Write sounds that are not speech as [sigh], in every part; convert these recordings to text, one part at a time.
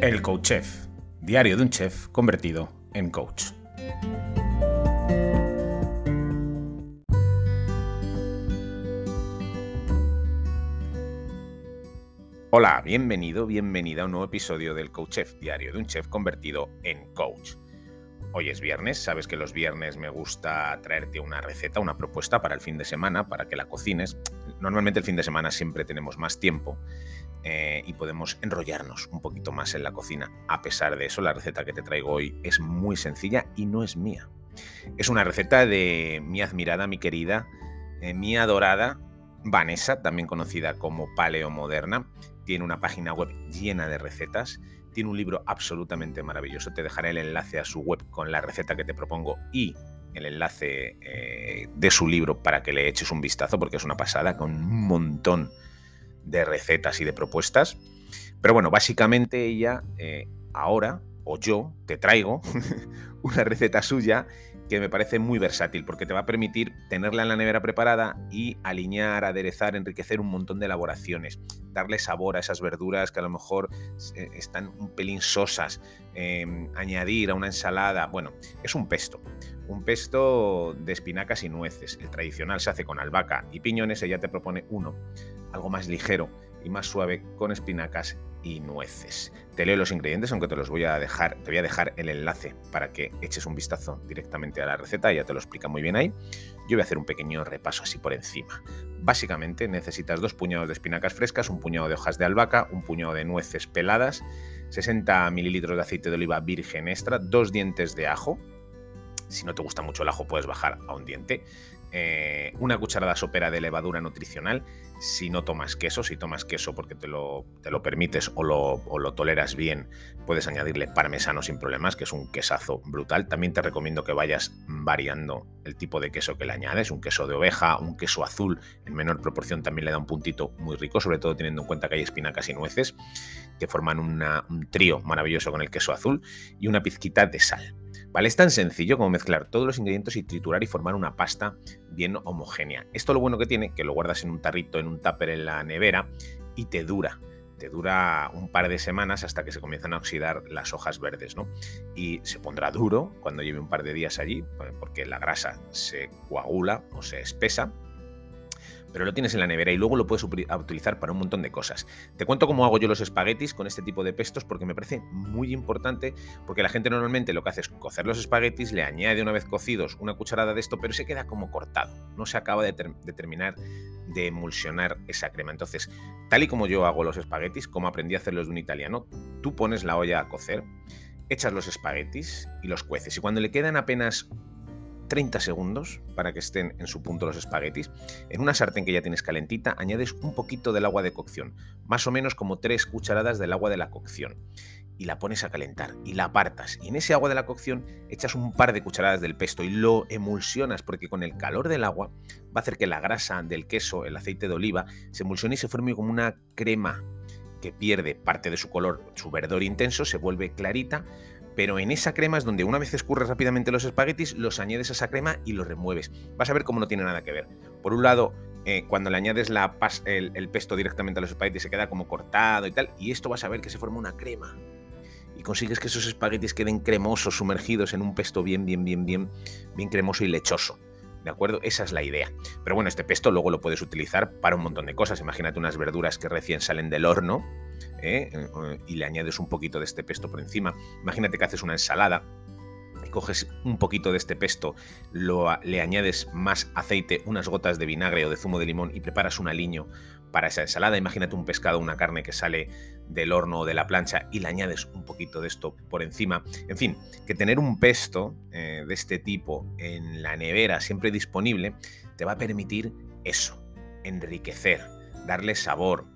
El Coach Chef, diario de un chef convertido en coach. Hola, bienvenido, bienvenida a un nuevo episodio del Coach Chef, diario de un chef convertido en coach. Hoy es viernes, sabes que los viernes me gusta traerte una receta, una propuesta para el fin de semana, para que la cocines. Normalmente el fin de semana siempre tenemos más tiempo eh, y podemos enrollarnos un poquito más en la cocina. A pesar de eso, la receta que te traigo hoy es muy sencilla y no es mía. Es una receta de mi admirada, mi querida, eh, mi adorada Vanessa, también conocida como Paleo Moderna. Tiene una página web llena de recetas tiene un libro absolutamente maravilloso. Te dejaré el enlace a su web con la receta que te propongo y el enlace eh, de su libro para que le eches un vistazo, porque es una pasada, con un montón de recetas y de propuestas. Pero bueno, básicamente ella eh, ahora, o yo, te traigo [laughs] una receta suya que me parece muy versátil porque te va a permitir tenerla en la nevera preparada y alinear, aderezar, enriquecer un montón de elaboraciones, darle sabor a esas verduras que a lo mejor eh, están un pelín sosas, em, añadir a una ensalada, bueno, es un pesto, un pesto de espinacas y nueces. El tradicional se hace con albahaca y piñones, ella te propone uno, algo más ligero y más suave con espinacas y nueces. Te leo los ingredientes, aunque te los voy a dejar, te voy a dejar el enlace para que eches un vistazo directamente a la receta, ya te lo explica muy bien ahí. Yo voy a hacer un pequeño repaso así por encima. Básicamente necesitas dos puñados de espinacas frescas, un puñado de hojas de albahaca, un puñado de nueces peladas, 60 mililitros de aceite de oliva virgen extra, dos dientes de ajo, si no te gusta mucho el ajo, puedes bajar a un diente. Eh, una cucharada sopera de levadura nutricional. Si no tomas queso, si tomas queso porque te lo, te lo permites o lo, toleras bien, puedes añadirle parmesano sin problemas, que es un quesazo brutal. También te recomiendo que vayas variando el tipo de queso que le añades. Un queso de oveja, un queso azul en menor proporción también le da un puntito muy rico, sobre todo teniendo en cuenta que hay espinacas y nueces que forman un trío maravilloso con el queso azul y una pizquita de sal. ¿Vale? Es tan sencillo como mezclar todos los ingredientes y triturar y formar una pasta bien homogénea. Esto lo bueno que tiene, que lo guardas en un tarrito, en un tupper en la nevera y te dura. Te dura un par de semanas hasta que se comienzan a oxidar las hojas verdes, ¿no? Y se pondrá duro cuando lleve un par de días allí, porque la grasa se coagula o se espesa pero lo tienes en la nevera y luego lo puedes utilizar para un montón de cosas. Te cuento cómo hago yo los espaguetis con este tipo de pestos porque me parece muy importante, porque la gente normalmente lo que hace es cocer los espaguetis, le añade una vez cocidos una cucharada de esto, pero se queda como cortado, no se acaba de, terminar de emulsionar esa crema. Entonces, tal y como yo hago los espaguetis, como aprendí a hacerlos de un italiano, tú pones la olla a cocer, echas los espaguetis y los cueces. Y cuando le quedan apenas 30 segundos para que estén en su punto los espaguetis. En una sartén que ya tienes calentita, añades un poquito del agua de cocción, más o menos como 3 cucharadas del agua de la cocción. Y la pones a calentar y la apartas. Y en ese agua de la cocción echas un par de cucharadas del pesto y lo emulsionas porque con el calor del agua va a hacer que la grasa del queso, el aceite de oliva, se emulsione y se forme como una crema que pierde parte de su color, su verdor intenso, se vuelve clarita, pero en esa crema es donde una vez escurres rápidamente los espaguetis, los añades a esa crema y los remueves. Vas a ver cómo no tiene nada que ver. Por un lado, eh, cuando le añades la el, pesto directamente a los espaguetis se queda como cortado y tal, y esto vas a ver que se forma una crema. Y consigues que esos espaguetis queden cremosos, sumergidos en un pesto bien, bien, bien, bien, bien cremoso y lechoso. ¿De acuerdo? Esa es la idea. Pero bueno, este pesto luego lo puedes utilizar para un montón de cosas. Imagínate unas verduras que recién salen del horno ¿eh? Eh, y le añades un poquito de este pesto por encima. Imagínate que haces una ensalada coges un poquito de este pesto, lo, le añades más aceite, unas gotas de vinagre o de zumo de limón y preparas un aliño para esa ensalada. Imagínate un pescado, una carne que sale del horno o de la plancha y le añades un poquito de esto por encima. En fin, que tener un pesto eh, de este tipo en la nevera siempre disponible te va a permitir eso, enriquecer, darle sabor,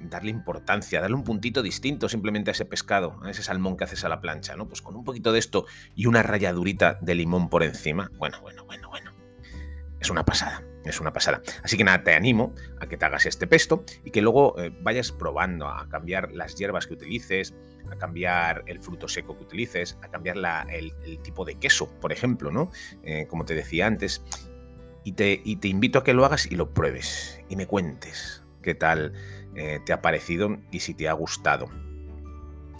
darle importancia, darle un puntito distinto simplemente a ese pescado, a ese salmón que haces a la plancha, ¿no? Pues con un poquito de esto y una ralladurita de limón por encima. Bueno, bueno, bueno, bueno. Es una pasada, es una pasada. Así que nada, te animo a que te hagas este pesto y que luego eh, vayas probando a cambiar las hierbas que utilices, a cambiar el fruto seco que utilices, a cambiar el, tipo de queso, por ejemplo, ¿no? Eh, como te decía antes. Y te, y te invito a que lo hagas y lo pruebes y me cuentes qué tal eh, te ha parecido y si te ha gustado.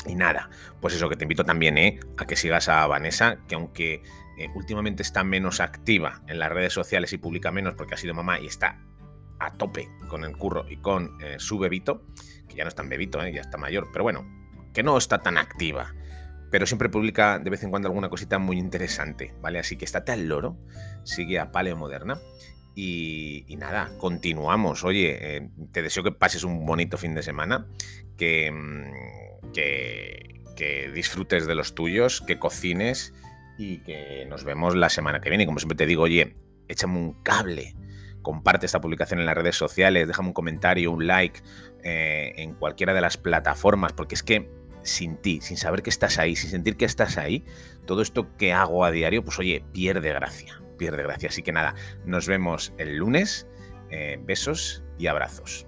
Y nada, pues eso que te invito también ¿eh? a que sigas a Vanessa, que aunque eh, últimamente está menos activa en las redes sociales y publica menos porque ha sido mamá y está a tope con el curro y con eh, su bebito, que ya no es tan bebito, ya está mayor, pero bueno, que no está tan activa, pero siempre publica de vez en cuando alguna cosita muy interesante, ¿vale? Así que estate al loro, sigue a Paleo Moderna. Y, nada, continuamos. Oye, eh, te deseo que pases un bonito fin de semana, que, mm, que disfrutes de los tuyos, que cocines y que nos vemos la semana que viene. Y como siempre te digo, oye, échame un cable, comparte esta publicación en las redes sociales, déjame un comentario, un like eh, en cualquiera de las plataformas, porque es que sin ti, sin saber que estás ahí, sin sentir que estás ahí, todo esto que hago a diario, pues oye, pierde gracia, pierde gracia. Así que nada, nos vemos el lunes. Eh, besos y abrazos.